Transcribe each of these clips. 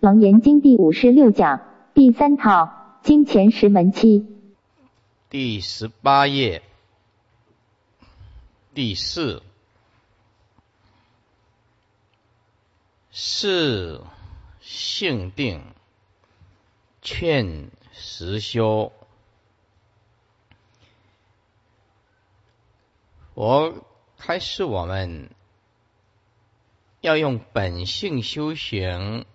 楞严经第五十六讲第三套经前十门七第十八页第四是性定劝实修。我开始我们要用本性修行。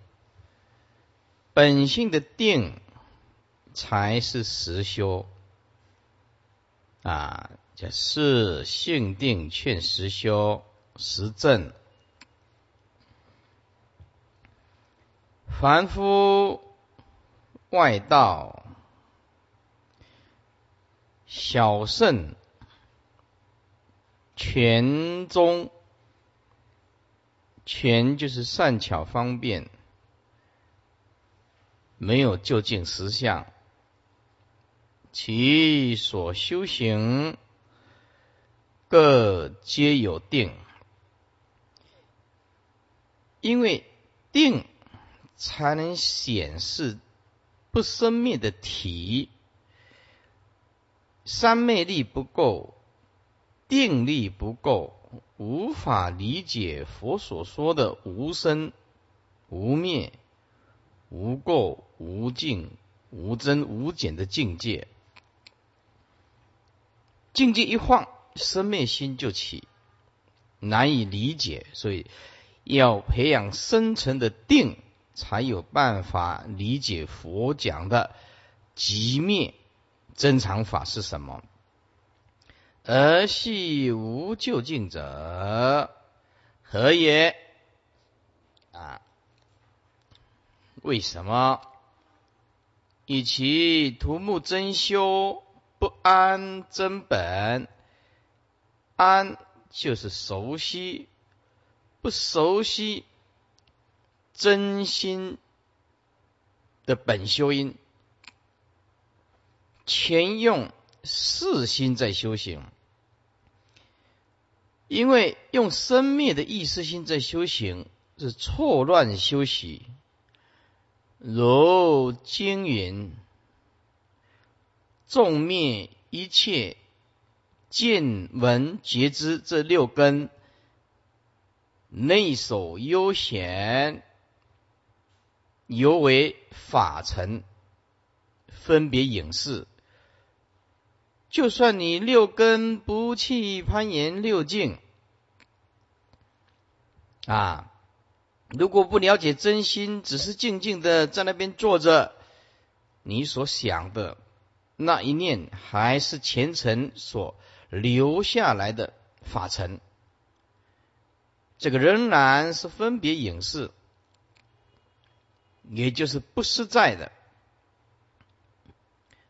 本性的定才是实修啊，叫是性定劝实修实证。凡夫外道小圣全宗，全就是善巧方便。没有就近实相，其所修行各皆有定，因为定才能显示不生灭的体，三昧力不够，定力不够，无法理解佛所说的无生无灭。无垢、无净、无增、无减的境界，境界一晃，生灭心就起，难以理解。所以要培养深层的定，才有办法理解佛讲的极灭真常法是什么。而系无究竟者，何也？啊？为什么？以其图目真修不安真本，安就是熟悉，不熟悉真心的本修因，全用四心在修行，因为用生灭的意识心在修行是错乱修行。如经云：“众灭一切见闻觉知这六根，内守悠闲，犹为法尘，分别影视。就算你六根不去攀岩六境啊。”如果不了解真心，只是静静的在那边坐着，你所想的那一念还是前尘所留下来的法尘，这个仍然是分别影视，也就是不实在的，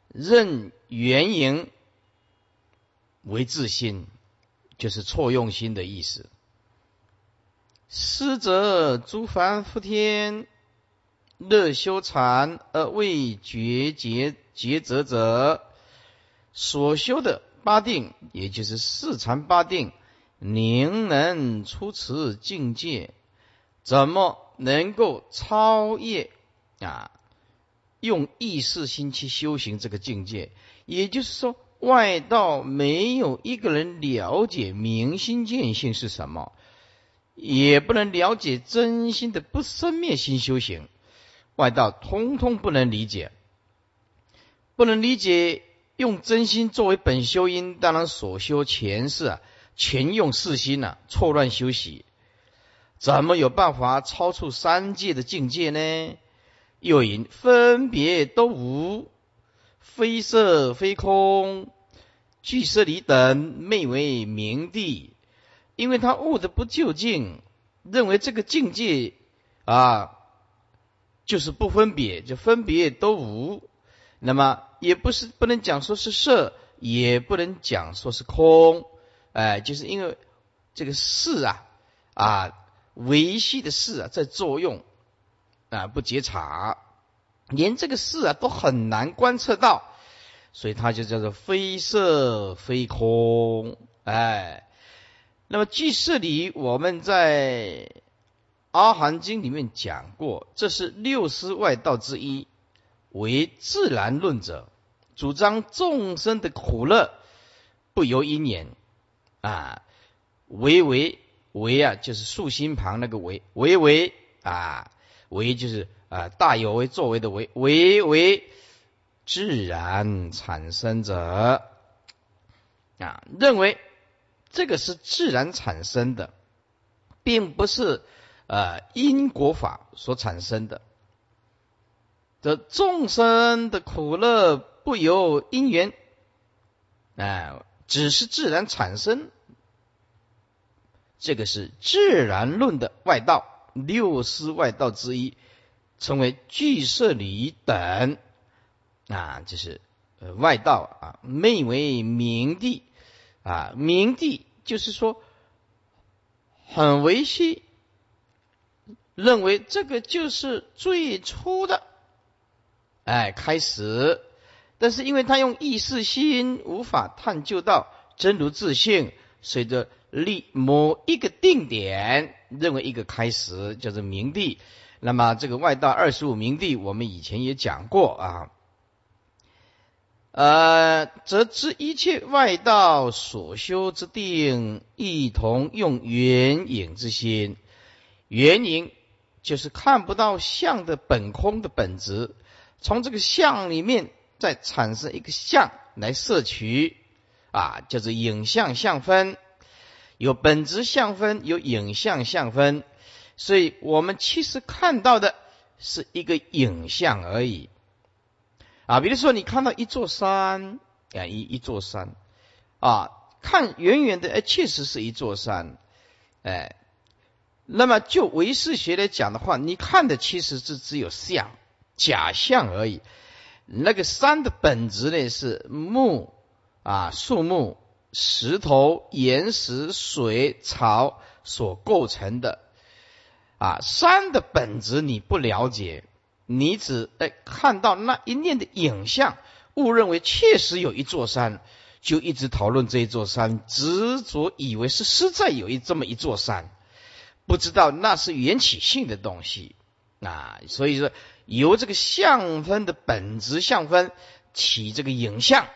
认原因为自心，就是错用心的意思。师则诸凡夫天乐修禅而未觉结结则者，所修的八定，也就是四禅八定，宁能出此境界？怎么能够超越啊？用意识心去修行这个境界，也就是说，外道没有一个人了解明心见性是什么。也不能了解真心的不生灭心修行，外道通通不能理解，不能理解用真心作为本修因，当然所修前世啊，全用四心呐，错乱修习，怎么有办法超出三界的境界呢？又因分别都无，非色非空，俱舍离等，昧为明地。因为他悟的不究竟，认为这个境界啊，就是不分别，就分别都无。那么也不是不能讲说是色，也不能讲说是空。哎，就是因为这个事啊啊维系的事啊在作用啊不觉察，连这个事啊都很难观测到，所以它就叫做非色非空。哎。那么，即是里我们在阿含经里面讲过，这是六师外道之一，为自然论者，主张众生的苦乐不由因缘啊，为为为啊，就是竖心旁那个为为为啊，为就是啊大有为作为的为为为自然产生者。啊，认为这个是自然产生的，并不是。呃，因果法所产生的，这众生的苦乐不由因缘，哎，只是自然产生。这个是自然论的外道，六师外道之一，称为俱舍离等，啊，就是呃外道啊，昧为明地啊，明帝就是说很维系。认为这个就是最初的，哎，开始，但是因为他用意识心无法探究到真如自性，随着立某一个定点，认为一个开始叫做明帝。那么这个外道二十五明帝，我们以前也讲过啊，呃，则知一切外道所修之定，一同用圆影之心，圆影。就是看不到相的本空的本质，从这个相里面再产生一个相来摄取，啊，叫做影像相分，有本质相分，有影像相分，所以我们其实看到的是一个影像而已，啊，比如说你看到一座山，啊，一一座山，啊，看远远的，哎，确实是一座山，哎。那么就唯识学来讲的话，你看的其实是只有像假象而已。那个山的本质呢是木啊、树木、石头、岩石、水、草所构成的啊。山的本质你不了解，你只哎看到那一念的影像，误认为确实有一座山，就一直讨论这一座山，执着以为是实在有一这么一座山。不知道那是缘起性的东西啊，所以说由这个相分的本质相分起这个影像，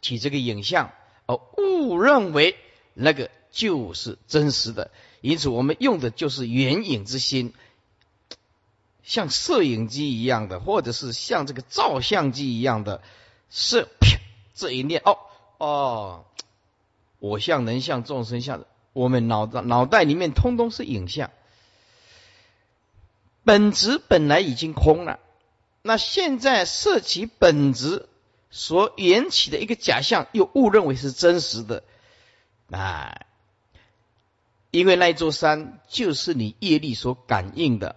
起这个影像而误认为那个就是真实的，因此我们用的就是缘影之心，像摄影机一样的，或者是像这个照相机一样的摄这一念哦哦，我相人像众生相的。我们脑子脑袋里面通通是影像，本质本来已经空了，那现在摄取本质所缘起的一个假象，又误认为是真实的啊！因为那座山就是你业力所感应的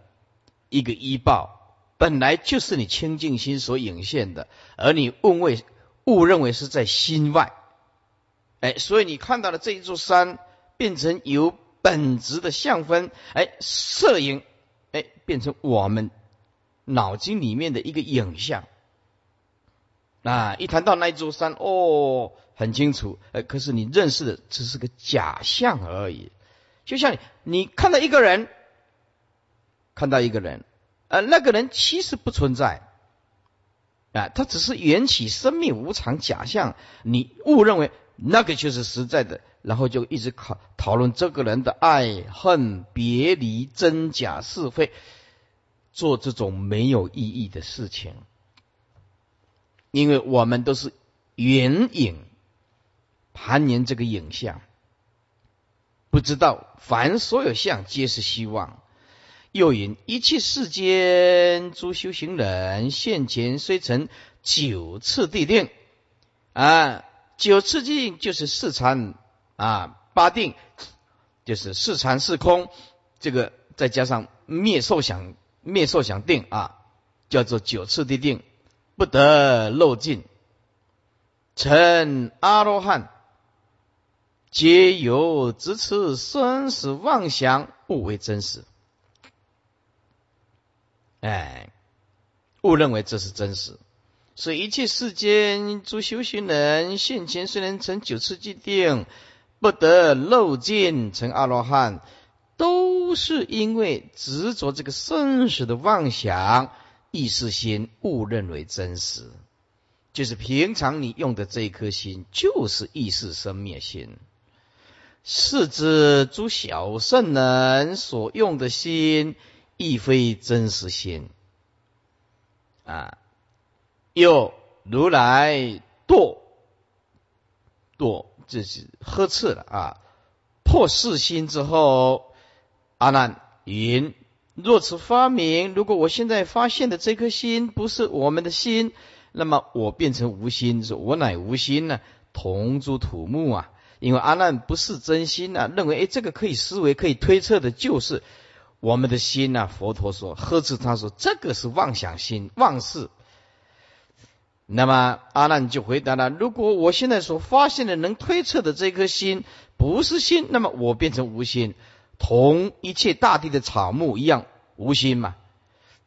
一个依报，本来就是你清净心所引现的，而你误为误认为是在心外，哎，所以你看到了这一座山。变成由本质的相分，哎，摄影，哎，变成我们脑筋里面的一个影像。啊，一谈到那一座山，哦，很清楚，哎，可是你认识的只是个假象而已。就像，你看到一个人，看到一个人，呃，那个人其实不存在，啊，他只是缘起生命无常假象，你误认为那个就是实在的。然后就一直考讨论这个人的爱恨别离真假是非，做这种没有意义的事情，因为我们都是缘影盘年这个影像，不知道凡所有相皆是希望。又引一切世间诸修行人现前虽成九次地定啊，九次地定就是四禅。啊，八定就是四禅四空，这个再加上灭受想灭受想定啊，叫做九次地定，不得漏尽。成阿罗汉，皆有执持生死妄想，不为真实。哎，误认为这是真实，所以一切世间诸修行人现前虽然成九次既定。不得漏尽成阿罗汉，都都是因为执着这个生死的妄想意识心，误认为真实。就是平常你用的这一颗心，就是意识生灭心。是指诸小圣人所用的心，亦非真实心。啊，又如来堕堕，这是呵斥了啊！破四心之后，阿难云：若此发明，如果我现在发现的这颗心不是我们的心，那么我变成无心，是我乃无心呢？同诸土木啊！因为阿难不是真心呐，认为哎，这个可以思维、可以推测的，就是我们的心呐。佛陀说，呵斥他说，这个是妄想心、妄事。那么阿难就回答了：如果我现在所发现的能推测的这颗心不是心，那么我变成无心，同一切大地的草木一样无心嘛。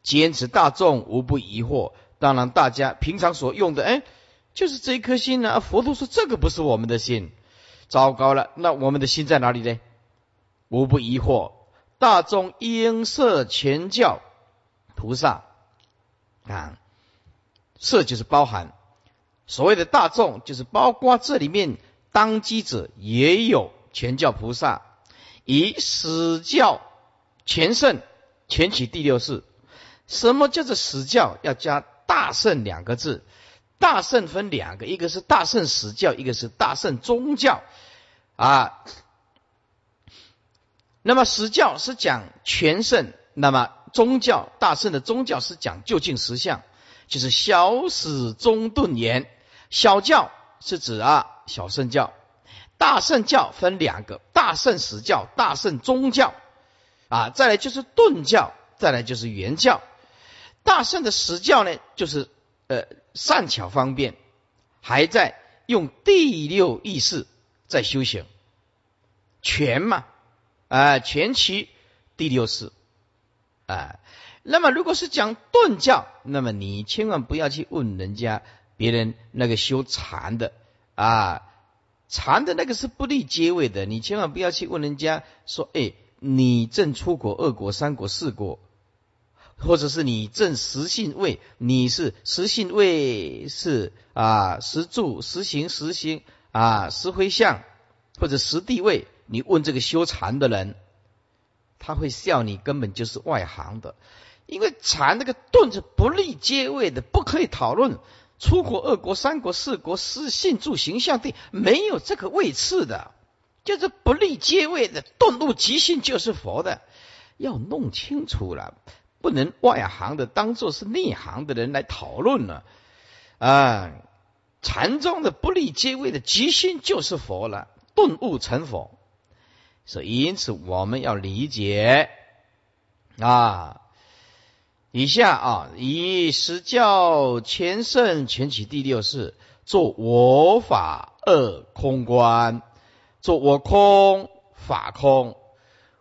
坚持大众无不疑惑。当然，大家平常所用的，哎，就是这一颗心呢。佛陀说，这个不是我们的心。糟糕了，那我们的心在哪里呢？无不疑惑。大众应设全教菩萨啊，设就是包含所谓的大众，就是包括这里面当机者也有全教菩萨，以史教全圣全起第六世。什么叫做史教？要加大圣两个字。大圣分两个，一个是大圣史教，一个是大圣宗教啊。那么史教是讲全圣，那么宗教大圣的宗教是讲究竟实相，就是小始中顿言。小教是指啊小圣教，大圣教分两个，大圣史教、大圣宗教啊。再来就是顿教，再来就是圆教。大圣的史教呢，就是呃。善巧方便，还在用第六意识在修行，全嘛，啊，全其第六识，啊，那么如果是讲顿教，那么你千万不要去问人家别人那个修禅的啊，禅的那个是不立阶位的，你千万不要去问人家说，哎，你正出国二国三国四国。或者是你正实信位，你是实信位是啊实住实行实行啊实回向或者实地位，你问这个修禅的人，他会笑你根本就是外行的，因为禅那个顿是不立阶位的，不可以讨论出国二国三国四国实性住形象地没有这个位次的，就是不立阶位的顿悟即性就是佛的，要弄清楚了。不能外行的当做是内行的人来讨论了啊！禅宗的不立阶位的即心就是佛了，顿悟成佛。所以，因此我们要理解啊，以下啊，以实教前圣前起第六式，做我法二空观，做我空法空。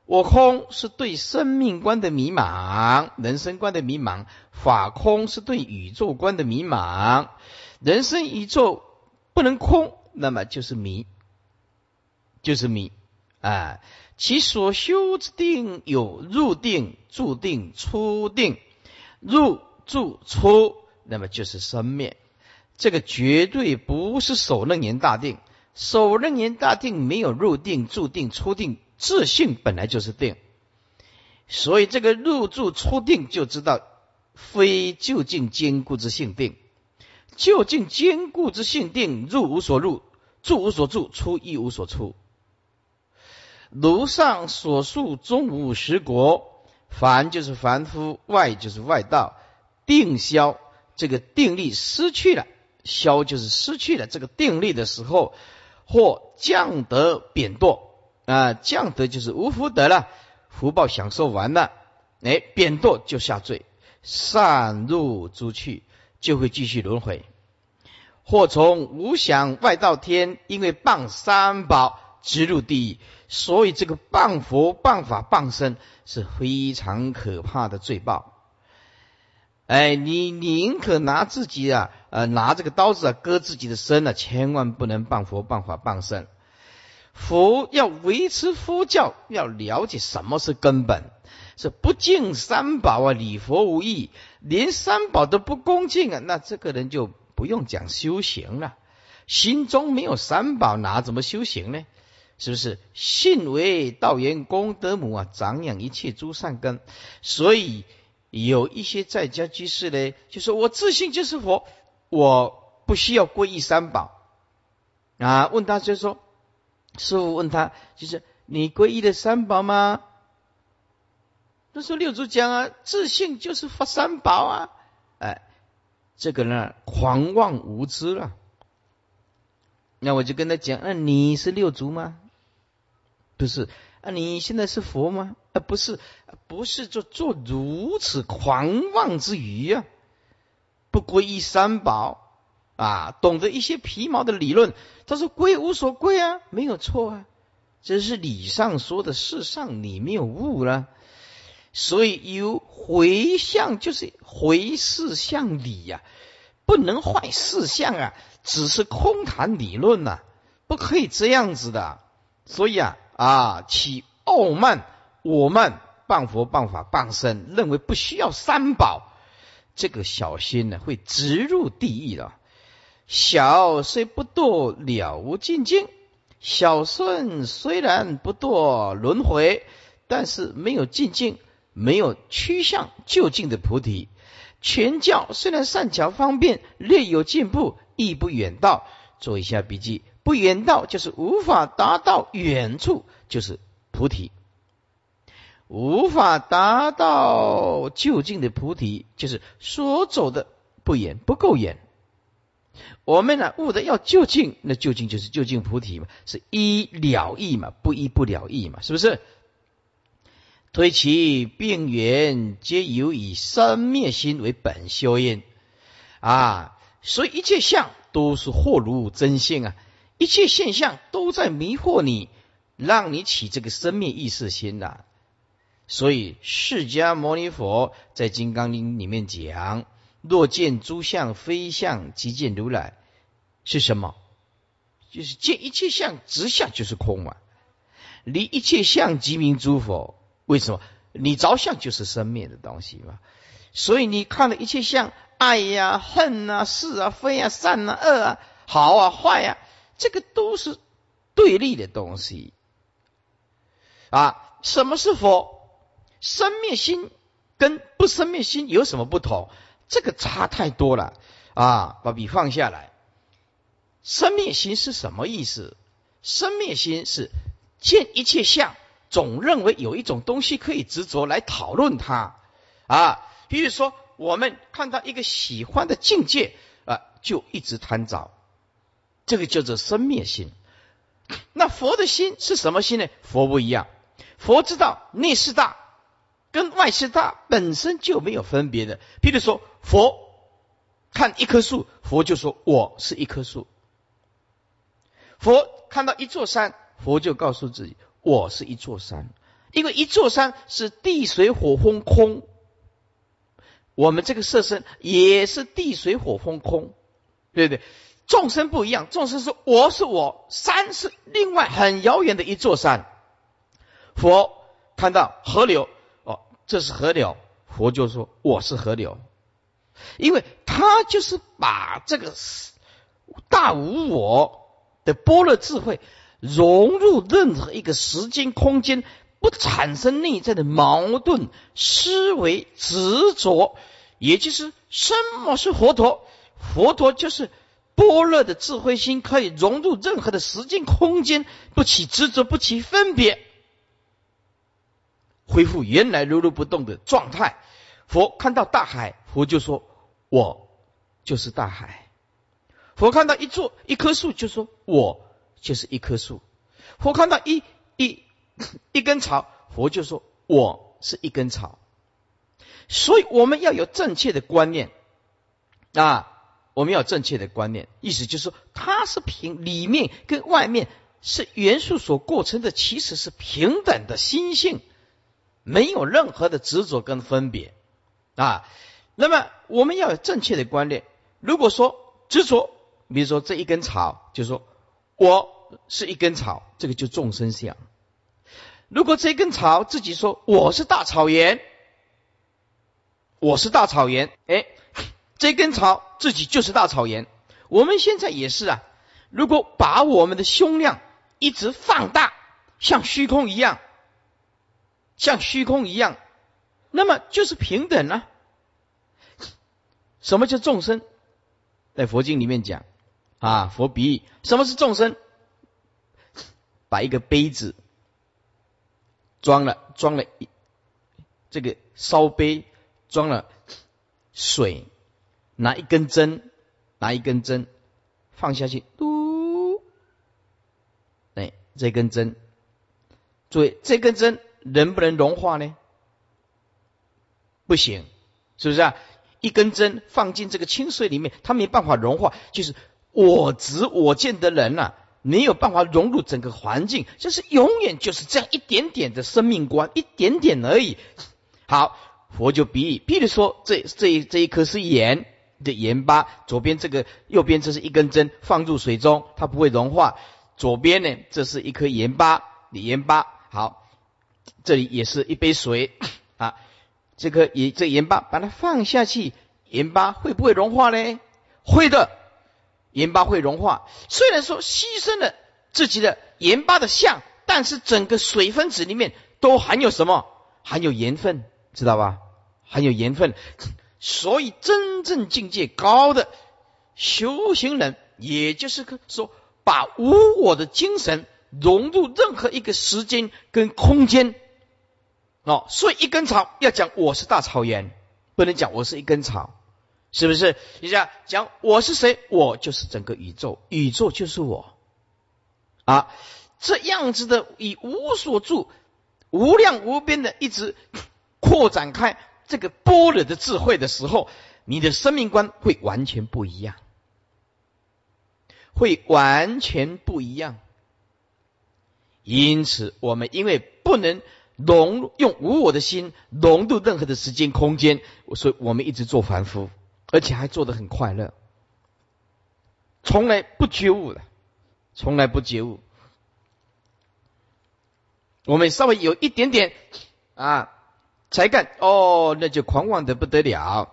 我空是对生命观的迷茫，人生观的迷茫；法空是对宇宙观的迷茫。人生宇宙不能空，那么就是迷，就是迷啊！其所修之定有入定、住定、出定，入住出，那么就是生灭。这个绝对不是首楞严大定，首楞严大定没有入定、住定、出定。自性本来就是定，所以这个入住出定就知道，非究竟坚固之性定，究竟坚固之性定，入无所入，住无所住，出亦无所出。如上所述，中五十国，凡就是凡夫，外就是外道，定消这个定力失去了，消就是失去了这个定力的时候，或降得贬堕。啊，降德就是无福德了，福报享受完了，哎，贬堕就下坠，散入诸去，就会继续轮回，或从无想外道天，因为谤三宝，直入地狱。所以这个谤佛、谤法、谤身是非常可怕的罪报。哎，你宁可拿自己啊，呃，拿这个刀子啊割自己的身啊，千万不能谤佛、谤法、谤身。佛要维持佛教，要了解什么是根本，是不敬三宝啊，礼佛无益，连三宝都不恭敬啊，那这个人就不用讲修行了。心中没有三宝，哪怎么修行呢？是不是？信为道源功德母啊，长养一切诸善根。所以有一些在家居士呢，就说我自信就是佛，我不需要皈依三宝啊。问他就说。师傅问他：“就是你皈依的三宝吗？”他说：“六祖讲啊，自信就是佛三宝啊。”哎，这个呢，狂妄无知了。那我就跟他讲：“那你是六祖吗？不是啊？你现在是佛吗？啊，不是，不是做做如此狂妄之语啊！不皈依三宝。”啊，懂得一些皮毛的理论，他说归无所归啊，没有错啊，这是理上说的，事上你没有悟了，所以有回向就是回事向理呀，不能坏事相啊，只是空谈理论呐，不可以这样子的，所以啊啊起傲慢我慢谤佛谤法谤身，认为不需要三宝，这个小心呢会直入地狱的。小虽不堕了无尽境，小顺虽然不堕轮回，但是没有尽境，没有趋向就近的菩提。全教虽然善巧方便，略有进步，亦不远道。做一下笔记，不远道就是无法达到远处，就是菩提；无法达到就近的菩提，就是所走的不远，不够远。我们呢悟的要就近，那就近就是就近菩提嘛，是一了义嘛，不一不了义嘛，是不是？推其病源，皆由以生灭心为本修因啊，所以一切相都是惑如真性啊，一切现象都在迷惑你，让你起这个生灭意识心呐。所以释迦牟尼佛在《金刚经》里面讲。若见诸相非相，即见如来，是什么？就是见一切相直相就是空嘛。离一切相即名诸佛。为什么？你着相就是生灭的东西嘛。所以你看了一切相，爱呀、恨啊、是啊、非啊、善啊、恶啊、好啊、坏呀，这个都是对立的东西啊。什么是佛？生灭心跟不生灭心有什么不同？这个差太多了啊！把笔放下来。生灭心是什么意思？生灭心是见一切相，总认为有一种东西可以执着来讨论它啊。比如说，我们看到一个喜欢的境界啊，就一直贪着，这个叫做生灭心。那佛的心是什么心呢？佛不一样，佛知道内是大。跟外是大本身就没有分别的。譬如说，佛看一棵树，佛就说我是一棵树；佛看到一座山，佛就告诉自己我是一座山。因为一座山是地水火风空，我们这个色身也是地水火风空，对不对？众生不一样，众生说我是我，山是另外很遥远的一座山。佛看到河流。哦这是河流，佛就说我是河流，因为他就是把这个大无我的般若智慧融入任何一个时间空间，不产生内在的矛盾思维执着，也就是什么是佛陀？佛陀就是般若的智慧心，可以融入任何的时间空间，不起执着，不起分别。恢复原来如如不动的状态。佛看到大海，佛就说：“我就是大海。”佛看到一座一棵树，就说：“我就是一棵树。”佛看到一一一根草，佛就说：“我是一根草。”所以我们要有正确的观念啊！我们要正确的观念，意思就是说，它是平里面跟外面是元素所构成的，其实是平等的心性。没有任何的执着跟分别啊，那么我们要有正确的观念。如果说执着，比如说这一根草，就说我是一根草，这个就众生相。如果这根草自己说我是大草原，我是大草原，哎，这根草自己就是大草原。我们现在也是啊，如果把我们的胸量一直放大，像虚空一样，像虚空一样，那么就是平等了。什么叫众生？在佛经里面讲啊，佛比喻什么是众生？把一个杯子装了装了一这个烧杯装了水，拿一根针，拿一根针放下去，嘟，哎，这根针，注意这根针能不能融化呢？不行，是不是啊？一根针放进这个清水里面，它没办法融化。就是我执我见的人呐，没有办法融入整个环境，就是永远就是这样一点点的生命观，一点点而已。好，佛就比喻，比如说这这这一颗是盐的盐巴，左边这个右边这是一根针放入水中，它不会融化。左边呢，这是一颗盐巴盐巴。好，这里也是一杯水啊。这个盐，这盐巴把它放下去，盐巴会不会融化呢？会的，盐巴会融化。虽然说牺牲了自己的盐巴的相，但是整个水分子里面都含有什么？含有盐分，知道吧？含有盐分。所以真正境界高的修行人，也就是说，把无我的精神融入任何一个时间跟空间。哦，所以一根草要讲我是大草原，不能讲我是一根草，是不是？你想讲我是谁？我就是整个宇宙，宇宙就是我啊！这样子的以无所住、无量无边的一直扩展开这个般若的智慧的时候，你的生命观会完全不一样，会完全不一样。因此，我们因为不能。融用无我的心融入任何的时间空间，所以我们一直做凡夫，而且还做得很快乐，从来不觉悟的，从来不觉悟。我们稍微有一点点啊才干哦，那就狂妄的不得了，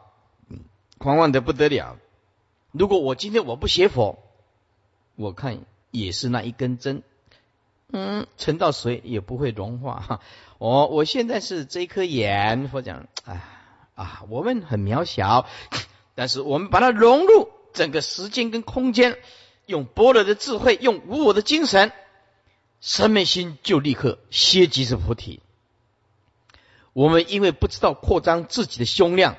狂妄的不得了。如果我今天我不学佛，我看也是那一根针。嗯，沉到水也不会融化哈。我 我现在是这颗眼，佛讲，啊啊，我们很渺小，但是我们把它融入整个时间跟空间，用般若的智慧，用无我的精神，生命心就立刻歇即是菩提。我们因为不知道扩张自己的胸量，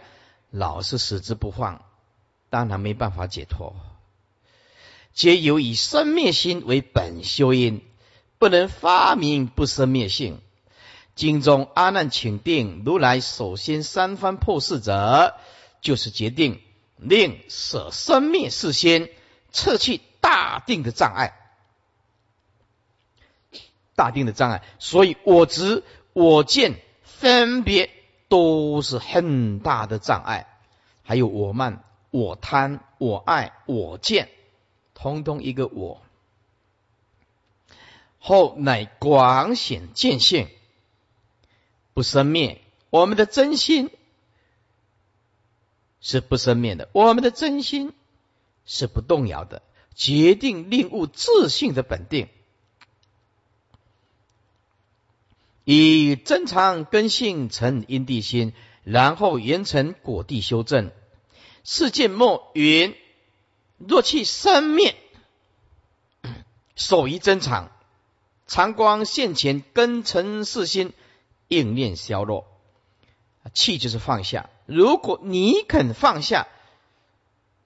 老是死之不放，当然没办法解脱。皆由以生灭心为本修因。不能发明不生灭性。经中阿难请定，如来首先三番破事者，就是决定令舍生灭事先，撤去大定的障碍。大定的障碍，所以我执、我见、分别都是很大的障碍。还有我慢、我贪、我爱、我见，通通一个我。后乃广显见性，不生灭。我们的真心是不生灭的，我们的真心是不动摇的，决定令悟自信的本定，以真常根性成因地心，然后缘成果地修正。世界末云：若去生灭，守于真常。常光现前，根尘世心应念消落，气就是放下。如果你肯放下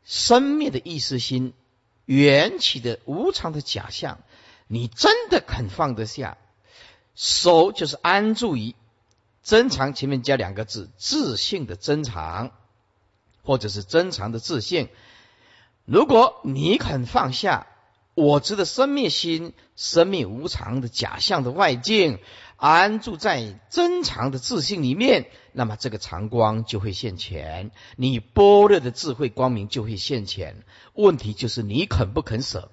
生灭的意识心，缘起的无常的假象，你真的肯放得下，手就是安住于真常前面加两个字，自信的真常，或者是真常的自信。如果你肯放下。我知的生灭心，生命无常的假象的外境，安住在真常的自信里面，那么这个常光就会现前，你般若的智慧光明就会现前。问题就是你肯不肯舍？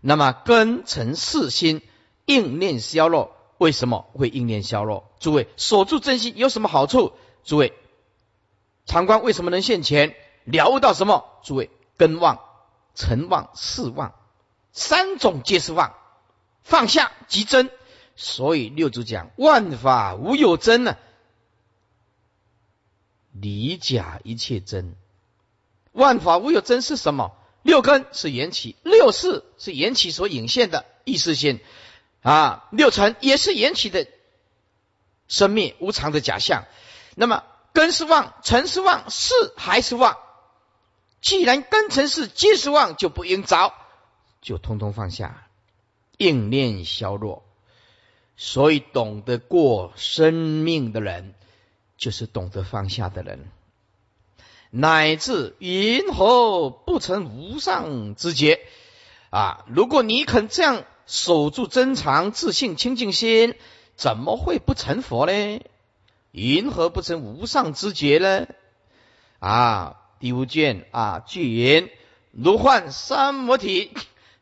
那么根尘四心，应念消落。为什么会应念消落？诸位守住真心有什么好处？诸位，长官为什么能现前？了悟到什么？诸位，根旺、尘妄、事妄，三种皆是旺。放下即真。所以六祖讲万法无有真呢，离假一切真。万法无有真是什么？六根是缘起，六识是缘起所引现的意识心啊，六尘也是缘起的生灭无常的假象。那么根是妄，尘是妄，是还是妄。既然根尘是皆是妄，就不应着，就通通放下，应念消弱。所以懂得过生命的人，就是懂得放下的人。乃至云何不成无上之劫啊？如果你肯这样守住真常、自信、清净心，怎么会不成佛呢？云何不成无上之觉呢？啊，第五卷啊，句云如幻三摩体。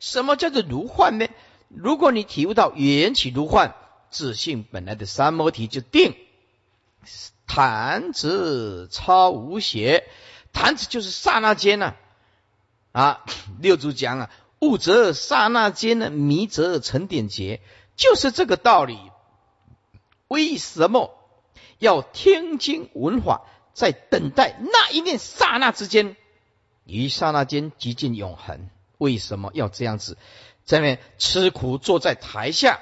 什么叫做如幻呢？如果你体悟到缘起如幻，自信本来的三摩体就定。弹指超无邪，弹指就是刹那间呢，啊，六祖讲啊，悟则刹那间呢，迷则成点劫，就是这个道理。为什么要听经闻法，在等待那一念刹那之间，于刹那间极尽永恒？为什么要这样子？在面吃苦坐在台下，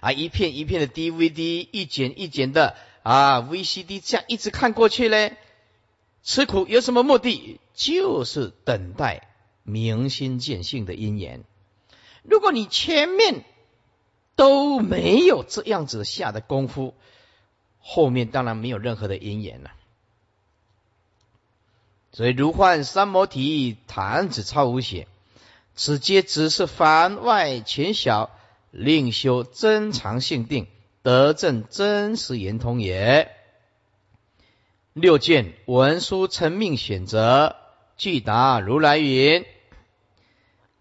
啊，一片一片的 DVD，一剪一剪的。啊，VCD 这样一直看过去嘞，吃苦有什么目的？就是等待明心见性的因缘。如果你前面都没有这样子下的功夫，后面当然没有任何的因缘了。所以如幻三摩提，弹指超无邪，此皆只是番外浅小，另修真常性定。得证真实圆通也。六卷文殊成命选择，具答如来云：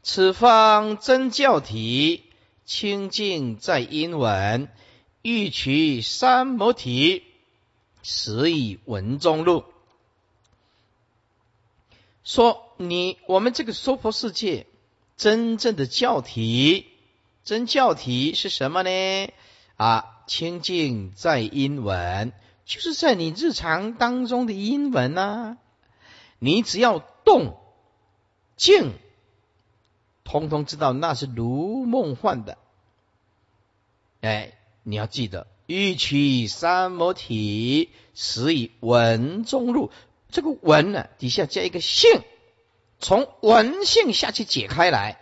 此方真教体，清净在因文，欲取三摩体，实以文中路。说你我们这个娑婆世界真正的教体，真教体是什么呢？啊？清净在英文，就是在你日常当中的英文啊。你只要动静，通通知道那是如梦幻的。哎，你要记得，欲取三摩体，实以文中入。这个文呢，底下加一个性，从文性下去解开来。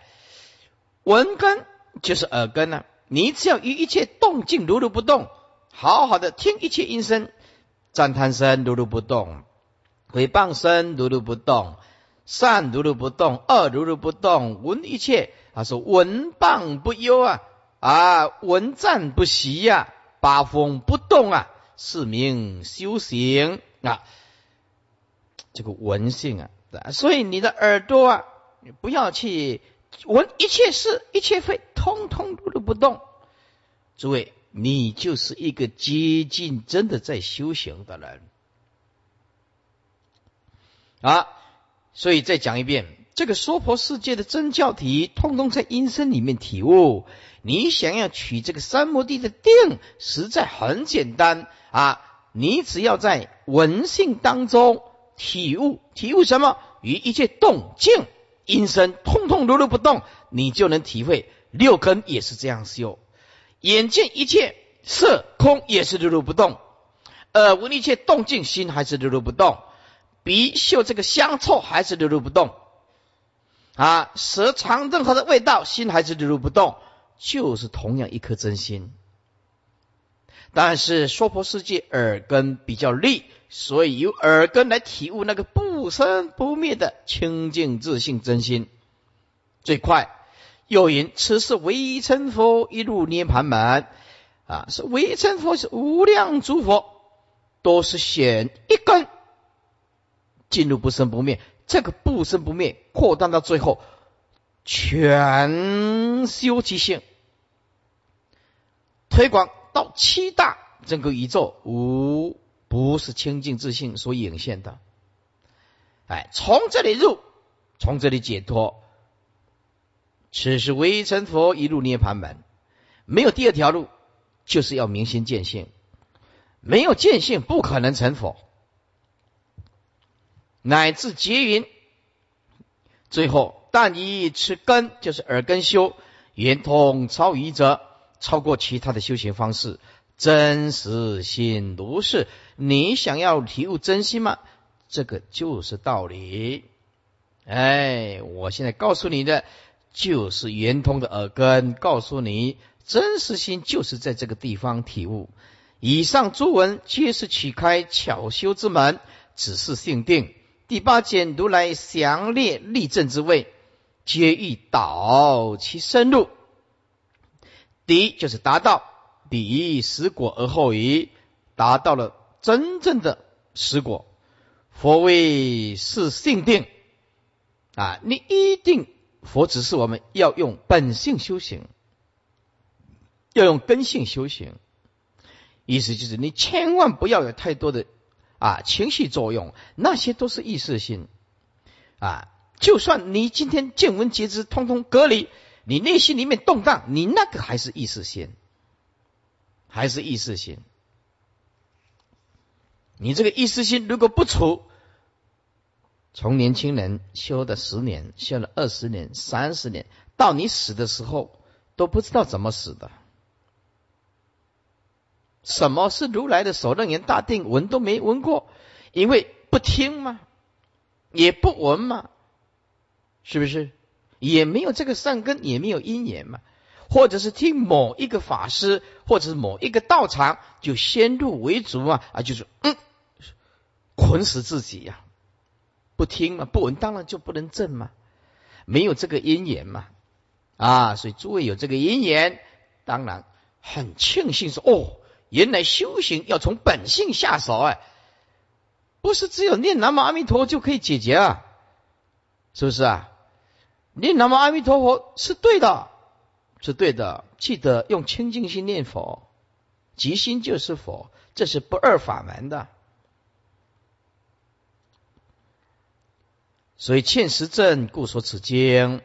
文根就是耳根呢。你只要与一切动静如如不动，好好的听一切音声，赞叹声如如不动，诽谤声如如不动，善如如不动，恶如如不动，闻一切啊说闻谤不忧啊啊闻战不息呀，八风不动啊，是名修行啊。这个闻性啊，所以你的耳朵啊，不要去。闻一切事，一切非，通通如如不动。诸位，你就是一个接近真的在修行的人啊！所以再讲一遍，这个娑婆世界的真教体，通通在阴身里面体悟。你想要取这个三摩地的定，实在很简单啊！你只要在闻性当中体悟，体悟什么？与一切动静。阴身通通如如不动，你就能体会六根也是这样修。眼见一切色空也是如如不动，耳闻一切动静心还是如如不动，鼻嗅这个香臭还是流入不动，啊，舌尝任何的味道心还是流入不动，就是同样一颗真心。但是娑婆世界耳根比较利，所以由耳根来体悟那个不生不灭的清净自信真心最快。又云：此是唯成佛一入涅盘门啊！是唯成佛是无量诸佛都是选一根进入不生不灭，这个不生不灭扩大到最后，全修其性，推广到七大整个宇宙，无不是清净自信所引现的。哎，从这里入，从这里解脱，此是微成佛一路涅盘门，没有第二条路，就是要明心见性，没有见性不可能成佛，乃至结云，最后。但以持根，就是耳根修，圆通超愚者，超过其他的修行方式。真实心如是，你想要体悟真心吗？这个就是道理。哎，我现在告诉你的，就是圆通的耳根，告诉你真实心就是在这个地方体悟。以上诸文皆是启开巧修之门，只是性定。第八简如来详列立正之位。皆欲导其深入。第一就是达到第一实果而后已，达到了真正的实果。佛为是性定啊，你一定佛指示我们要用本性修行，要用根性修行。意思就是你千万不要有太多的啊情绪作用，那些都是意识心啊。就算你今天见闻皆知，通通隔离，你内心里面动荡，你那个还是意识心，还是意识心。你这个意识心如果不除，从年轻人修的十年，修了二十年、三十年，到你死的时候都不知道怎么死的。什么是如来的首楞严大定？闻都没闻过，因为不听嘛，也不闻嘛。是不是也没有这个善根，也没有因缘嘛？或者是听某一个法师，或者是某一个道场，就先入为主啊啊，就是嗯，捆死自己呀！不听嘛，不闻，当然就不能正嘛。没有这个因缘嘛啊，所以诸位有这个因缘，当然很庆幸说哦，原来修行要从本性下手哎，不是只有念南无阿弥陀就可以解决啊，是不是啊？念南无阿弥陀佛是对的，是对的。记得用清净心念佛，即心就是佛，这是不二法门的。所以欠实证故说此经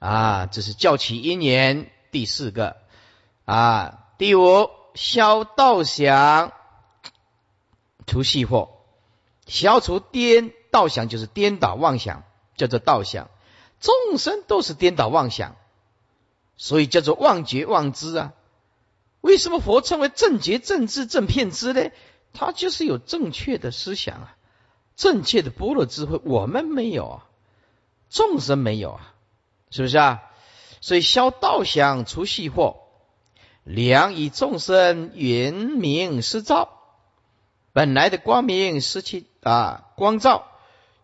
啊，这是教起因缘第四个啊。第五消道想除细惑，消除颠道想就是颠倒妄想，叫做道想。众生都是颠倒妄想，所以叫做妄觉妄知啊。为什么佛称为正觉正知正片知呢？他就是有正确的思想啊，正确的般若智慧，我们没有啊，众生没有啊，是不是啊？所以消道想除细惑，良以众生原明失照，本来的光明失去啊，光照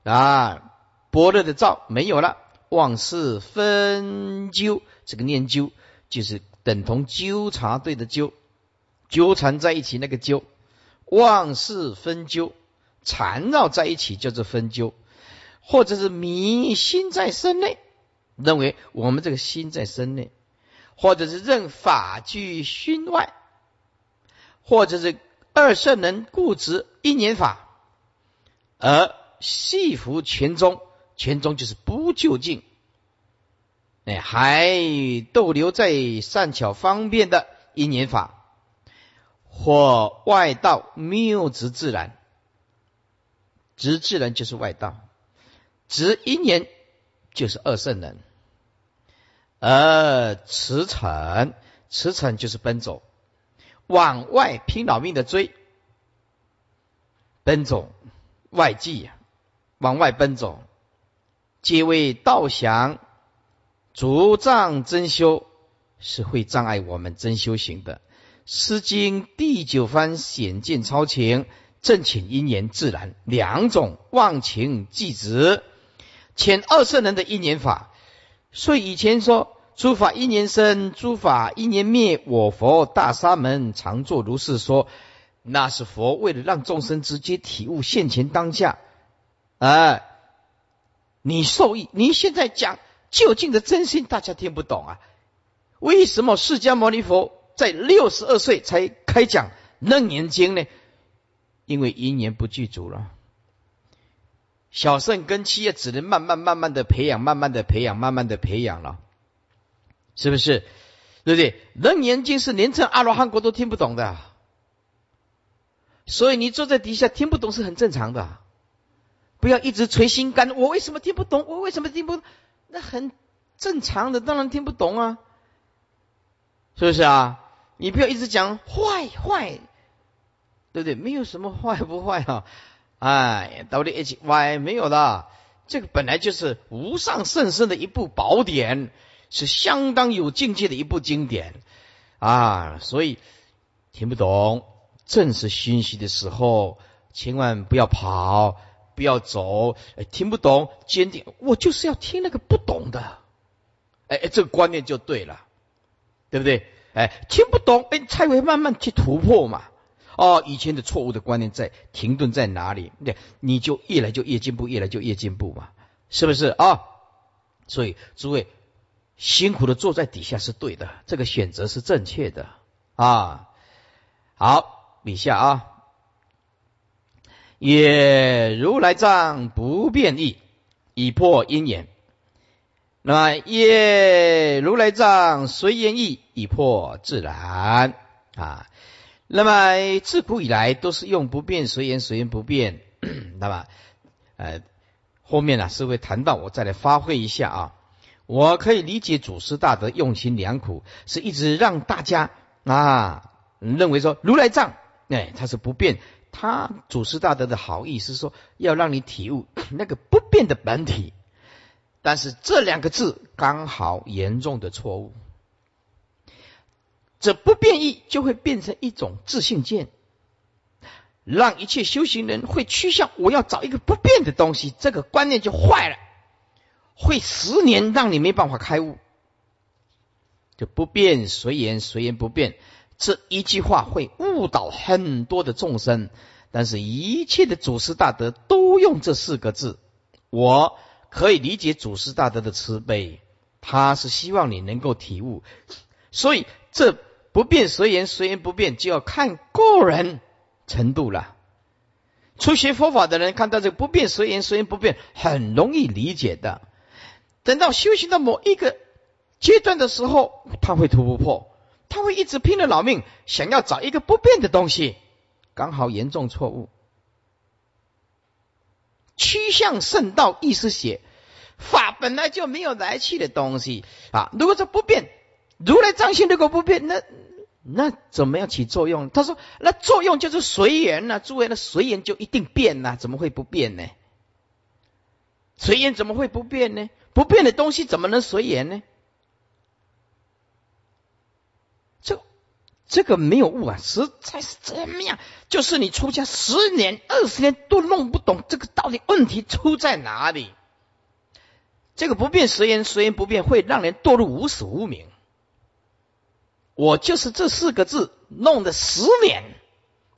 啊，般若的照没有了。妄事分纠，这个念纠就是等同纠察队的纠，纠缠在一起那个纠，妄事分纠，缠绕在一起叫做分纠，或者是迷心在身内，认为我们这个心在身内，或者是任法居熏外，或者是二圣人固执一念法，而系服全中。全宗就是不究竟，哎，还逗留在善巧方便的因缘法，或外道谬执自然，执自然就是外道，执因缘就是二圣人，而驰骋，驰骋就是奔走，往外拼老命的追，奔走外迹呀，往外奔走。皆为道降阻障真修，是会障碍我们真修行的。《诗经》第九番显见超情，正请因缘自然两种忘情即止，前二圣人的因缘法。所以以前说诸法因缘生，诸法因缘灭。我佛大沙门常作如是说，那是佛为了让众生直接体悟现前当下，哎。你受益，你现在讲究竟的真心大家听不懂啊？为什么释迦牟尼佛在六十二岁才开讲《楞严经》呢？因为因缘不具足了。小圣根基也只能慢慢慢慢的培养，慢慢的培养，慢慢的培养了，是不是？对不对？《楞严经》是连成阿罗汉国都听不懂的，所以你坐在底下听不懂是很正常的。不要一直捶心肝，我为什么听不懂？我为什么听不？那很正常的，当然听不懂啊，是不是啊？你不要一直讲坏坏，对不对？没有什么坏不坏啊。哎，，why 没有的，这个本来就是无上甚深的一部宝典，是相当有境界的一部经典啊，所以听不懂，正是熏习的时候，千万不要跑，不要走，哎，听不懂，坚定，我就是要听那个不懂的，哎哎，这个观念就对了，对不对？哎，听不懂，哎，才会慢慢去突破嘛。哦，以前的错误的观念在停顿在哪里？对，你就越来就越进步，越来就越进步嘛，是不是啊？所以诸位辛苦的坐在底下是对的，这个选择是正确的啊。好，笔下啊，也如来藏不变异，以破因缘。那么也如来藏随缘意，以破自然啊。那么自古以来都是用不变随缘，随缘不变。那么，呃，后面呢是会谈到，我再来发挥一下啊。我可以理解祖师大德用心良苦，是一直让大家啊认为说如来藏，哎，它是不变。他祖师大德的好意是说要让你体悟 那个不变的本体，但是这两个字刚好严重的错误。这不变异就会变成一种自信见，让一切修行人会趋向我要找一个不变的东西，这个观念就坏了，会十年让你没办法开悟。就不变随缘，随缘不变，这一句话会误导很多的众生。但是，一切的祖师大德都用这四个字，我可以理解祖师大德的慈悲，他是希望你能够体悟，所以这。不变随缘，随缘不变，就要看个人程度了。初学佛法的人看到这个不变随缘，随缘不变，很容易理解的。等到修行到某一个阶段的时候，他会突破，他会一直拼了老命想要找一个不变的东西，刚好严重错误。趋向圣道，意思写法本来就没有来去的东西啊。如果说不变，如来藏心如果不变，那。那怎么样起作用？他说：“那作用就是随缘呐，诸位，那随缘就一定变呐？怎么会不变呢？随缘怎么会不变呢？不变的东西怎么能随缘呢？这这个没有悟啊，实在是怎么样？就是你出家十年、二十年都弄不懂这个到底问题出在哪里？这个不变随缘，随缘不变，会让人堕入无始无明。”我就是这四个字弄了十年，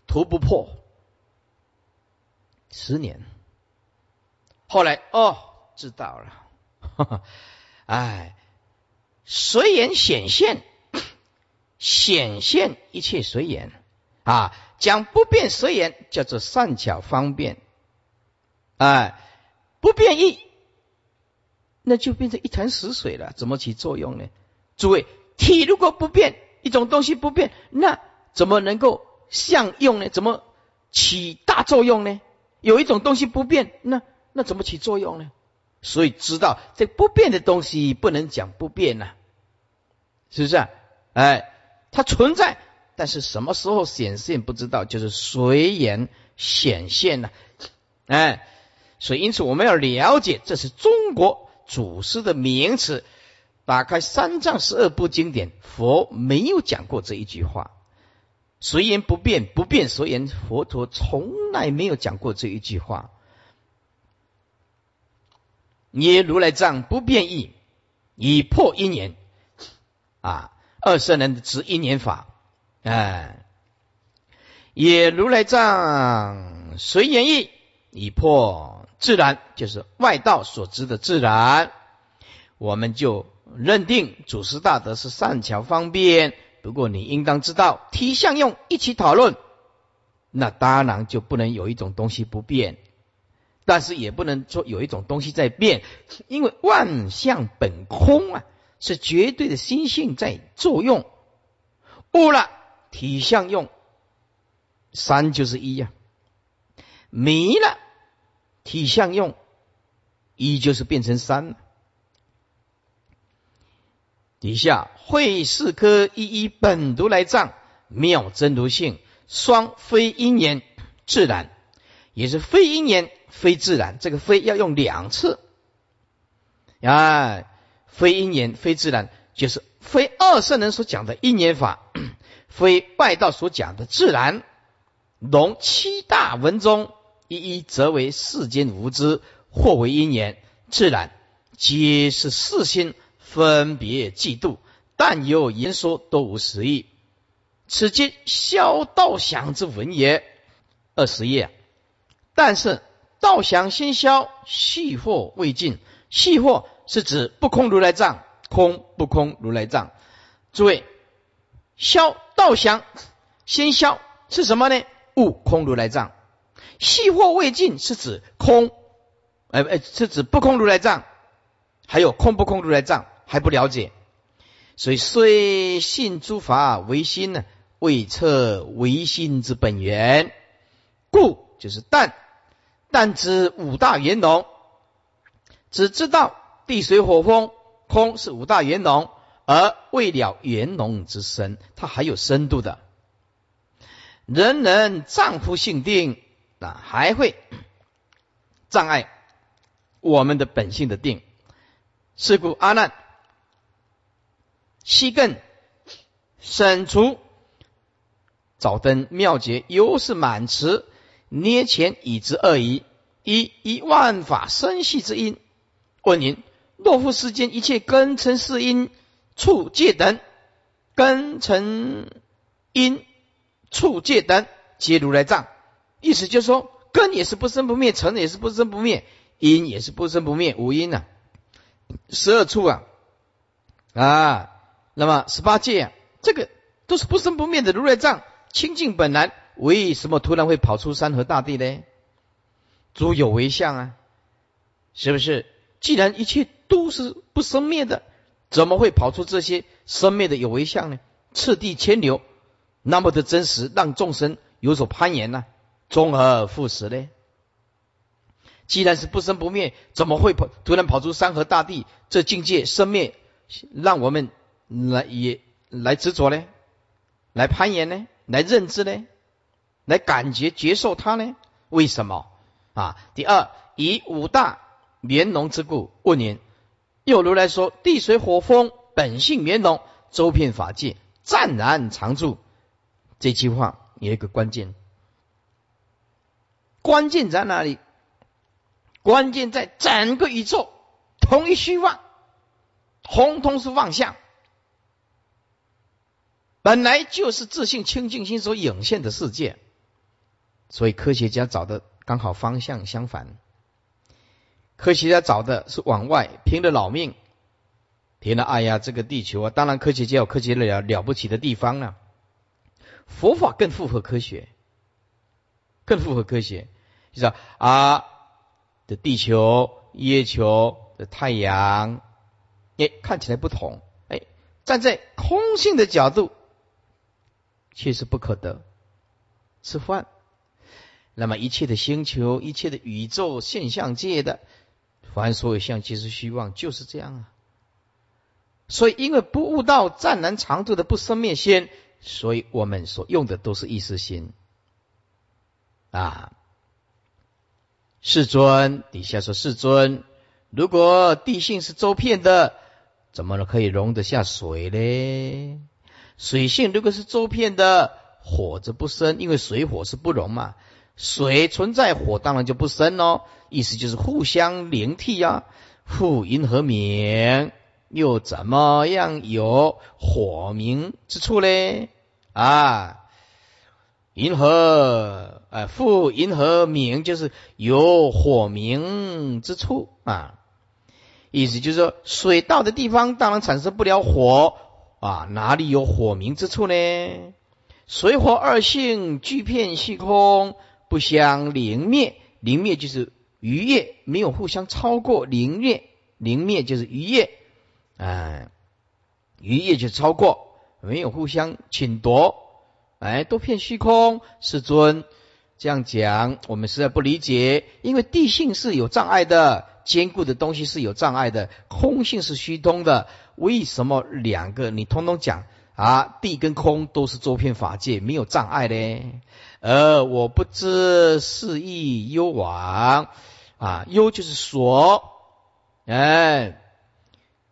涂不破。十年，后来哦，知道了。哎，随缘显现，显现一切随缘啊，讲不变随缘叫做善巧方便。哎，不变异，那就变成一潭死水了，怎么起作用呢？诸位，体如果不变。一种东西不变，那怎么能够相用呢？怎么起大作用呢？有一种东西不变，那那怎么起作用呢？所以知道这不变的东西不能讲不变呐，是不是？哎，它存在，但是什么时候显现不知道，就是随缘显现了。哎，所以因此我们要了解，这是中国祖师的名词。打开三藏十二部经典，佛没有讲过这一句话。随缘不变，不变随缘，佛陀从来没有讲过这一句话。捏如来藏不变异，以破因缘。啊，二圣人的执因缘法，哎，也如来藏随缘意，以破自然，就是外道所知的自然。我们就认定祖师大德是善巧方便。不过你应当知道，体相用一起讨论，那当然就不能有一种东西不变，但是也不能说有一种东西在变，因为万象本空啊，是绝对的心性在作用。悟了体相用，三就是一呀；迷了体相用，一就是变成三了。底下会四科一一本独来藏妙真如性双非因缘自然，也是非因缘非自然。这个非要用两次啊，非因缘非自然，就是非二圣人所讲的因缘法，非外道所讲的自然。龙七大文中一一则为世间无知，或为因缘自然，皆是四心。分别嫉妒，但有言说都无实意。此皆消道祥之文也。二十页。但是道祥先消，细惑未尽。细惑是指不空如来藏，空不空如来藏。诸位，消道祥先消是什么呢？悟空如来藏。细惑未尽是指空，哎哎，是指不空如来藏，还有空不空如来藏。还不了解，所以虽信诸法唯心呢，未测唯心之本源，故就是但但知五大元龙，只知道地水火风空是五大元龙，而未了元龙之深，它还有深度的。人人丈夫性定啊，还会障碍我们的本性的定。是故阿难。七更审除。早灯妙节犹是满池。捏前已知二疑一一万法生系之因。问您若复世间一切根尘世因处界等。根尘因处界等皆如来藏。意思就是说根也是不生不灭尘也是不生不灭因也是不生不灭无因呐十二处啊。啊。那么十八界，这个都是不生不灭的如来藏，清净本来，为什么突然会跑出山河大地呢？诸有为相啊，是不是？既然一切都是不生灭的，怎么会跑出这些生灭的有为相呢？次第牵牛，那么的真实，让众生有所攀岩呢？终而复始呢？既然是不生不灭，怎么会跑突然跑出山河大地？这境界生灭，让我们。来也来执着呢，来攀岩呢，来认知呢，来感觉接受它呢？为什么啊？第二，以五大绵浓之故，问您，又如来说，地水火风本性绵浓，周遍法界，湛然常住。这句话有一个关键，关键在哪里？关键在整个宇宙同一虚妄，通通是妄象。本来就是自信清净心所涌现的世界，所以科学家找的刚好方向相反。科学家找的是往外，拼了老命，拼了哎呀，这个地球啊，当然科学家有科学了了不起的地方啊。佛法更符合科学，更符合科学，就是啊，的地球、月球的太阳，哎，看起来不同，哎，站在空性的角度。却是不可得，吃饭。那么一切的星球、一切的宇宙现象界的，凡所有相皆是虚妄，就是这样啊。所以，因为不悟道湛然常住的不生灭心，所以我们所用的都是意识心啊。世尊底下说：世尊，如果地性是周遍的，怎么可以容得下水呢？水性如果是周遍的，火则不生，因为水火是不容嘛。水存在，火当然就不生哦。意思就是互相灵替呀。复银河明，又怎么样有火明之处呢？啊，银河，呃，复银河明就是有火明之处啊。意思就是说，水到的地方当然产生不了火啊，哪里有火明之处呢？水火二性聚片虚空，不相灵灭。灵灭就是余业，没有互相超过灵灭。灵灭就是余业，哎，余业就超过，没有互相侵夺，哎，都片虚空。世尊这样讲，我们实在不理解，因为地性是有障碍的。坚固的东西是有障碍的，空性是虚通的。为什么两个你通通讲啊？地跟空都是周遍法界，没有障碍呢？而我不知是意忧往啊，忧就是所，哎，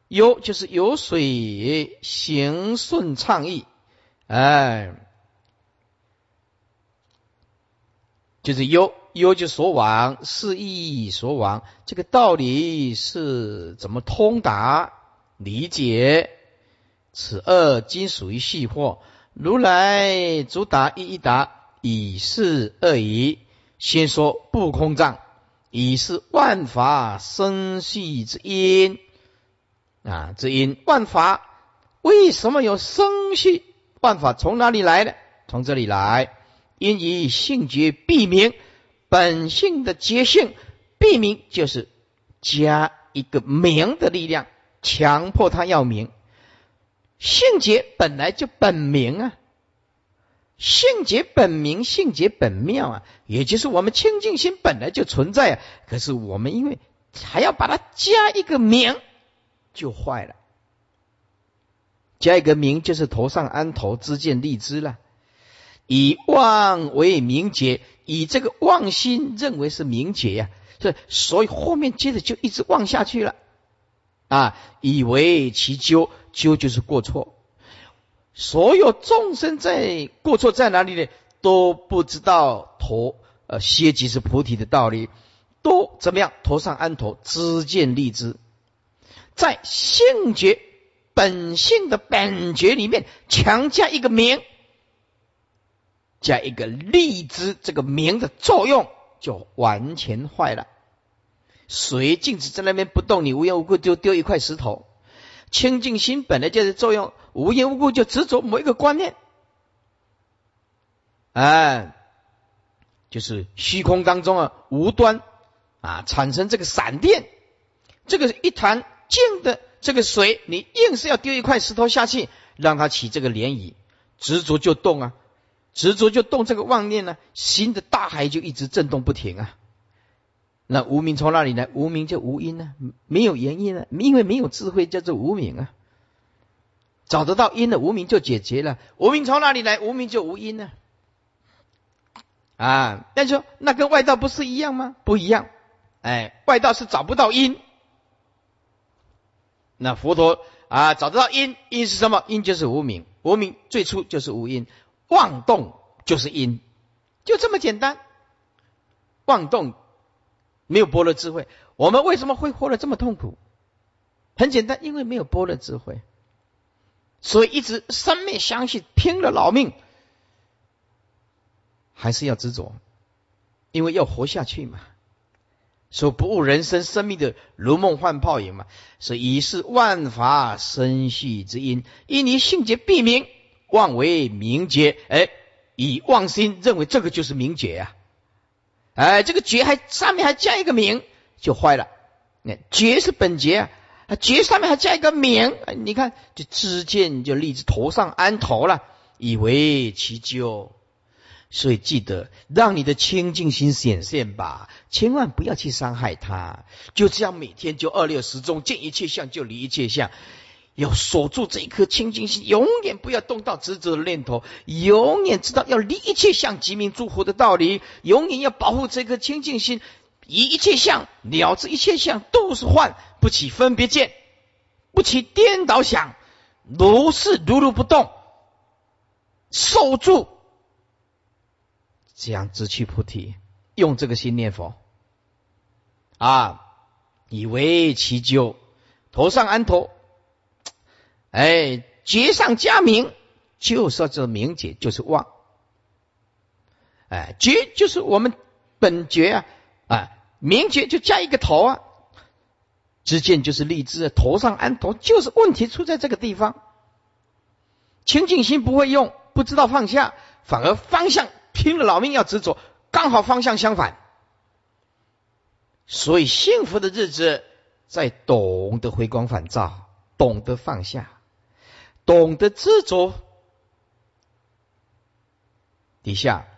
忧就是有水行顺畅意，哎，就是忧。忧就所往，是意所往，这个道理是怎么通达理解？此二今属于细惑，如来主打一一答，以是二疑。先说不空藏，以是万法生系之因啊，之因万法为什么有生系？万法从哪里来的？从这里来，因以性觉必明。本性的觉性，必明就是加一个明的力量，强迫他要名。性觉本来就本名啊，性觉本名，性觉本妙啊，也就是我们清净心本来就存在啊。可是我们因为还要把它加一个名，就坏了。加一个名，就是头上安头，知见立知了。以妄为名觉。以这个妄心认为是名解呀，所以所以后面接着就一直妄下去了啊，以为其究究就是过错，所有众生在过错在哪里呢？都不知道头呃歇即是菩提的道理，都怎么样？头上安头，知见立知，在性觉本性的本觉里面强加一个名。加一个荔枝，这个名的作用就完全坏了。水静止在那边不动，你无缘无故就丢一块石头。清净心本来就是作用，无缘无故就执着某一个观念，哎，就是虚空当中啊，无端啊产生这个闪电，这个一潭静的这个水，你硬是要丢一块石头下去，让它起这个涟漪，执着就动啊。执着就动这个妄念呢，心的大海就一直震动不停啊。那无名从哪里来？无名就无因呢，没有原因呢，因为没有智慧叫做无名啊。找得到因的无名就解决了。无名从哪里来？无名就无因呢。啊，但是说那跟外道不是一样吗？不一样。哎，外道是找不到因，那佛陀啊找得到因，因是什么？因就是无名，无名最初就是无因。妄动就是因，就这么简单。妄动没有般若智慧，我们为什么会活得这么痛苦？很简单，因为没有般若智慧，所以一直生命相信，拼了老命，还是要执着，因为要活下去嘛。说不悟人生，生命的如梦幻泡影嘛，所以是万法生系之因，因你性劫必明。妄为明觉，哎，以妄心认为这个就是明觉呀，哎，这个觉还上面还加一个名，就坏了。那觉是本觉啊，觉上面还加一个名，你看这知见就立在头上安头了，以为其咎。所以记得让你的清净心显现吧，千万不要去伤害他。就这样每天就二六十中，见一切相就离一切相。要锁住这一颗清净心，永远不要动到执着的念头，永远知道要离一切相即名诸佛的道理，永远要保护这颗清净心，以一切相了知一切相都是幻，不起分别见，不起颠倒想，如是如如不动，守住，这样直取菩提，用这个心念佛啊，以为其究，头上安头。哎，绝上加名，就说这名解就是妄。哎，觉就是我们本觉啊，啊，名觉就加一个头啊，知见就是立志，头上安头，就是问题出在这个地方。清净心不会用，不知道放下，反而方向拼了老命要执着，刚好方向相反。所以幸福的日子，在懂得回光返照，懂得放下，懂得知足。底下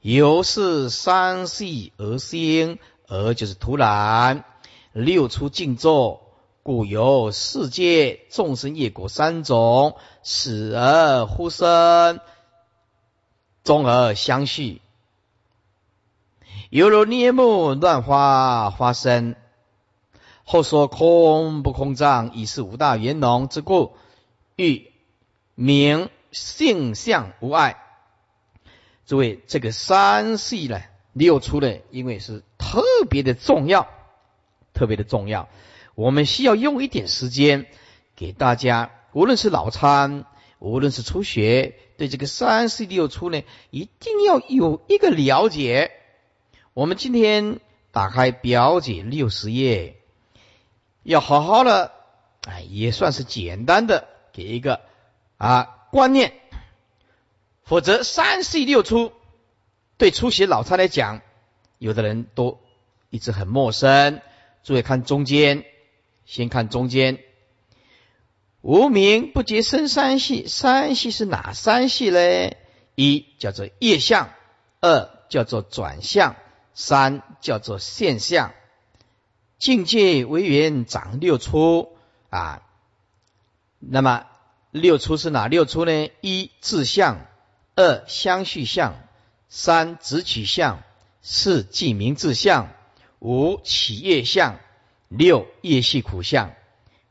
由是三细而兴，而就是突然六出静坐。故有世界众生业果三种：死而忽生，终而相续，犹如涅木乱花花生。后说空不空藏，已是五大圆融之故，欲名性相无碍。诸位，这个三系呢，六出呢，因为是特别的重要，特别的重要。我们需要用一点时间给大家，无论是老参，无论是初学，对这个三系六出呢，一定要有一个了解。我们今天打开表解六十页，要好好的，哎，也算是简单的给一个啊观念，否则三系六出对初学老参来讲，有的人都一直很陌生。注意看中间。先看中间，无名不结生三系，三系是哪三系呢？一叫做业相，二叫做转向，三叫做现象。境界为缘长六出啊。那么六出是哪六出呢？一自相，二相续相，三直取相，四记名自相，五起业相。六业系苦相，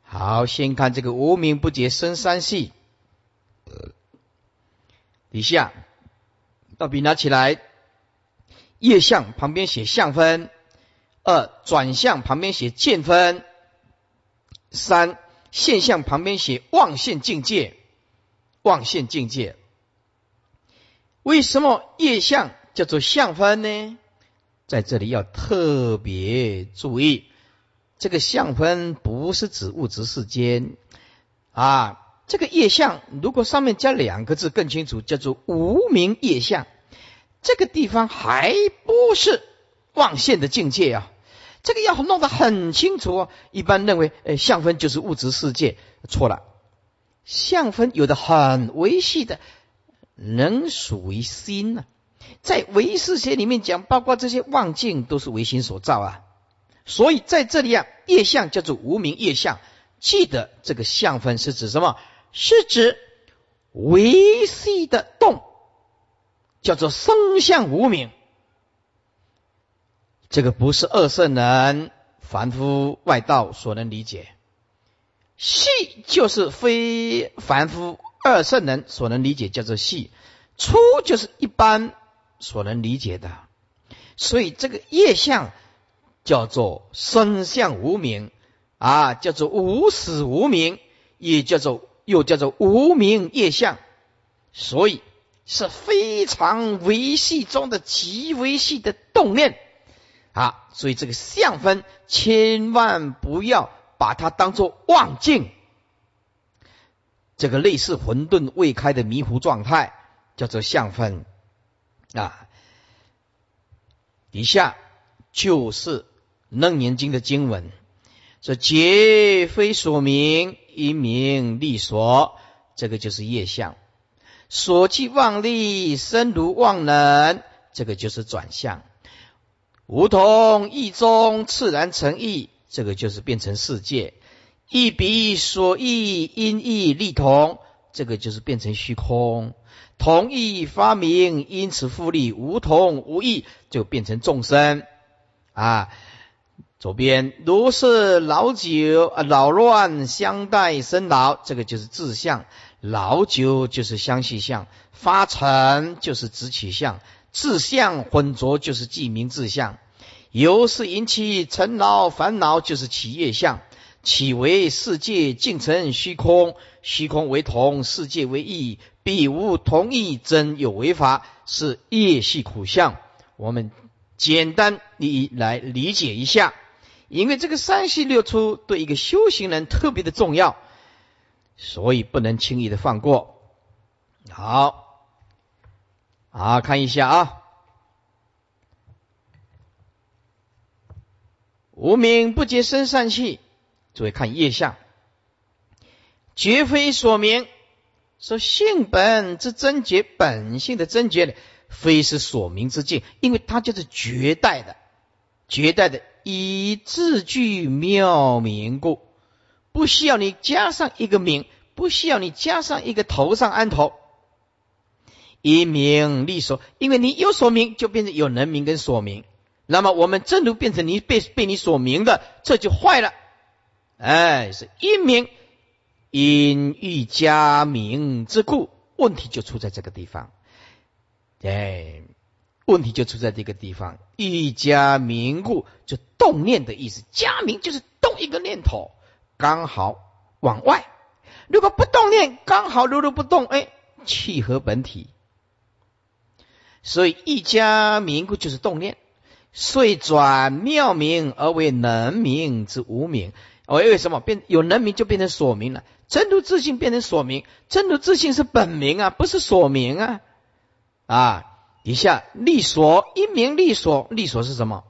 好，先看这个无名不觉生三系。底下到笔拿起来，业相旁边写相分，二转向旁边写见分，三现象旁边写望现境界，望现境界。为什么业相叫做相分呢？在这里要特别注意。这个相分不是指物质世间啊，这个业相如果上面加两个字更清楚，叫做无名业相。这个地方还不是望现的境界啊，这个要弄得很清楚哦。一般认为，呃，相分就是物质世界，错了。相分有的很维系的，能属于心呢，在唯识学里面讲，包括这些望境都是唯心所造啊。所以在这里啊，业相叫做无名业相。记得这个相分是指什么？是指维系的动，叫做生相无名。这个不是二圣人、凡夫外道所能理解。系就是非凡夫二圣人所能理解，叫做系。出就是一般所能理解的。所以这个业相。叫做生相无名啊，叫做无始无名，也叫做又叫做无名业相，所以是非常维系中的极维系的动念啊，所以这个相分千万不要把它当做妄境，这个类似混沌未开的迷糊状态，叫做相分啊。以下就是。楞严经的经文说：“劫非所名，因名利所。”这个就是业相。所即妄力，身如妄能，这个就是转向。无同意中，自然成意，这个就是变成世界。一比所意，因意力同，这个就是变成虚空。同意发明，因此复利；无同无异，就变成众生啊。左边如是老久啊，老乱相待生老，这个就是自相；老久就是相续相，发成就是直取相，自相混浊就是记名自相。由是引起尘劳烦恼，就是起业相。起为世界尽成虚空，虚空为同，世界为异，必无同异，真有为法，是业系苦相。我们简单你来理解一下。因为这个三系六出对一个修行人特别的重要，所以不能轻易的放过。好，好看一下啊。无名不结生善气，诸位看业相，绝非所名。说性本之真觉，本性的真觉呢，非是所名之境，因为它就是绝代的，绝代的以字句妙名故，不需要你加上一个名，不需要你加上一个头上安头，以名立所，因为你有所名，就变成有人名跟所名。那么我们正如变成你被被你所名的，这就坏了。哎，是一名因欲加名之故，问题就出在这个地方。哎，问题就出在这个地方。欲加名故，就动念的意思。加名就是动一个念头，刚好往外。如果不动念，刚好如如不动，哎，契合本体。所以一家名故就是动念。遂转妙名而为能名之无名，为为什么变有能名就变成所名了？真如自信变成所名，真如自信是本名啊，不是所名啊！啊，底下立所一名立所，立所是什么？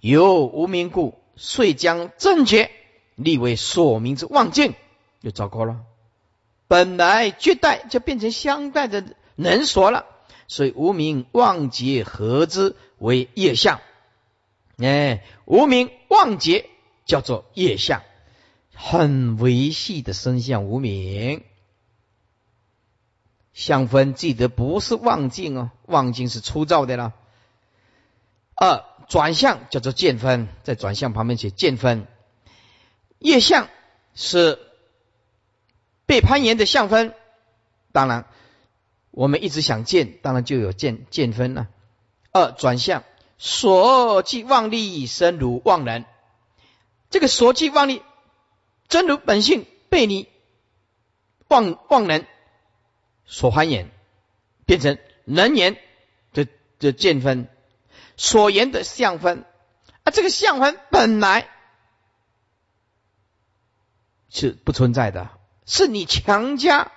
有无名故，遂将正觉立为所名之妄境，又糟糕了。本来绝代就变成相待的能所了，所以无名妄结合之为业相。哎，无名妄结叫做业相，很维系的生相无名相分，记得不是妄境哦，妄境是粗糙的了。二转向叫做见分，在转向旁边写见分，业相是被攀岩的相分。当然，我们一直想见，当然就有见见分了。二转向。所即妄力生如妄人，这个所即妄力真如本性被你妄妄人所欢言，变成人言的的见分，所言的相分啊，这个相分本来是不存在的，是你强加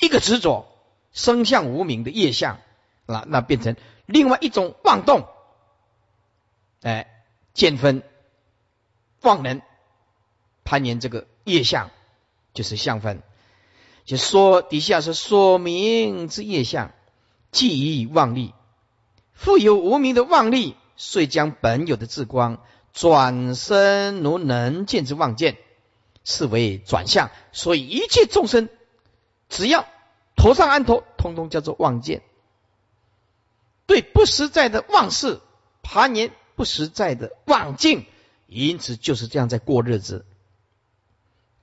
一个执着生相无名的业相，那那变成。另外一种妄动，哎，见分、妄能攀岩这个业相，就是相分。就说底下是说明之业相，既以妄力，富有无名的妄力，遂将本有的智光转身如能见之妄见，是为转向。所以一切众生，只要头上安头，通通叫做妄见。对不实在的妄事攀岩，不实在的妄境，因此就是这样在过日子。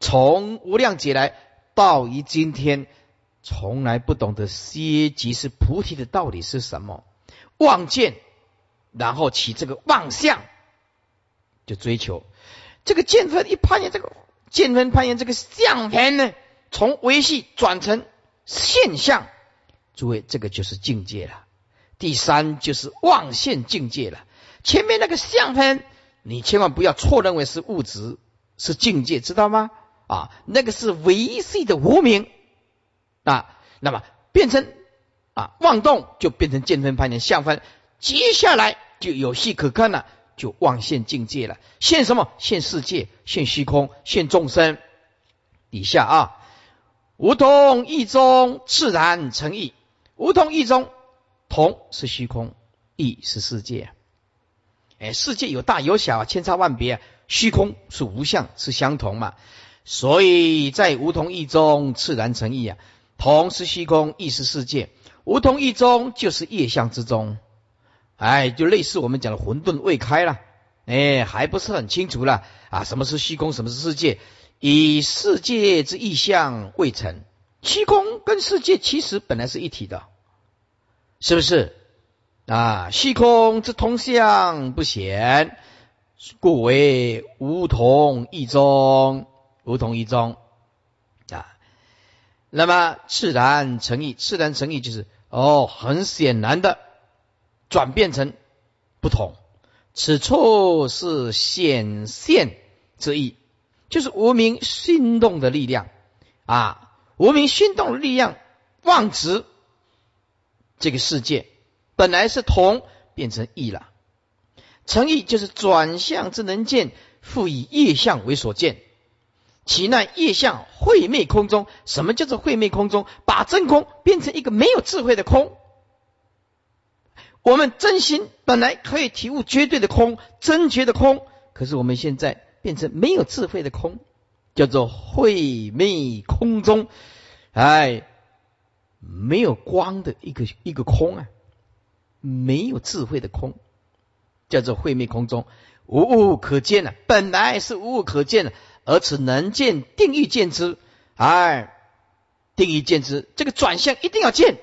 从无量劫来到于今天，从来不懂得歇即是菩提的道理是什么？妄见，然后起这个妄相，就追求这个见分一攀岩，这个见分攀岩这个相分呢，从维系转成现象，诸位，这个就是境界了。第三就是妄现境界了。前面那个相分，你千万不要错认为是物质，是境界，知道吗？啊，那个是维系的无名啊。那么变成啊妄动，就变成见分、判念、相分。接下来就有戏可看了，就妄现境界了。现什么？现世界，现虚空，现众生。底下啊，无同意中自然成意，无同意中。同是虚空，异是世界。哎，世界有大有小，千差万别。虚空是无相，是相同嘛？所以在无同异中，自然成异啊。同是虚空，异是世界。无同异中，就是业相之中。哎，就类似我们讲的混沌未开了。哎，还不是很清楚了啊？什么是虚空？什么是世界？以世界之意象未成，虚空跟世界其实本来是一体的。是不是啊？虚空之通相不显，故为无同一中，无同一中啊。那么自然成义，自然成义就是哦，很显然的转变成不同，此处是显现之意，就是无名心动的力量啊，无名心动的力量妄执这个世界，本来是同，变成异了。成意就是转向之能见，复以业相为所见。其那业相会昧空中，什么叫做会昧空中？把真空变成一个没有智慧的空。我们真心本来可以体悟绝对的空，真觉的空，可是我们现在变成没有智慧的空，叫做会昧空中，哎，没有光的一个一个空啊，没有智慧的空，叫做会昧空中，无物可见了。本来是无物可见的。而此能见定义见之，哎，定义见之，这个转向一定要见，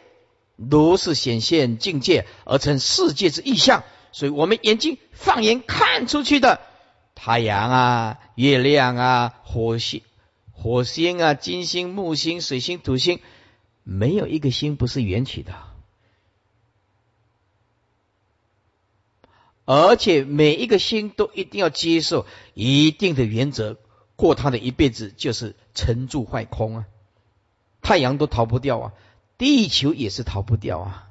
如是显现境界而成世界之意象。所以我们眼睛放眼看出去的太阳啊、月亮啊、火星、火星啊、金星、木星、水星、土星，没有一个星不是缘起的，而且每一个星都一定要接受一定的原则。过他的一辈子就是沉住坏空啊，太阳都逃不掉啊，地球也是逃不掉啊。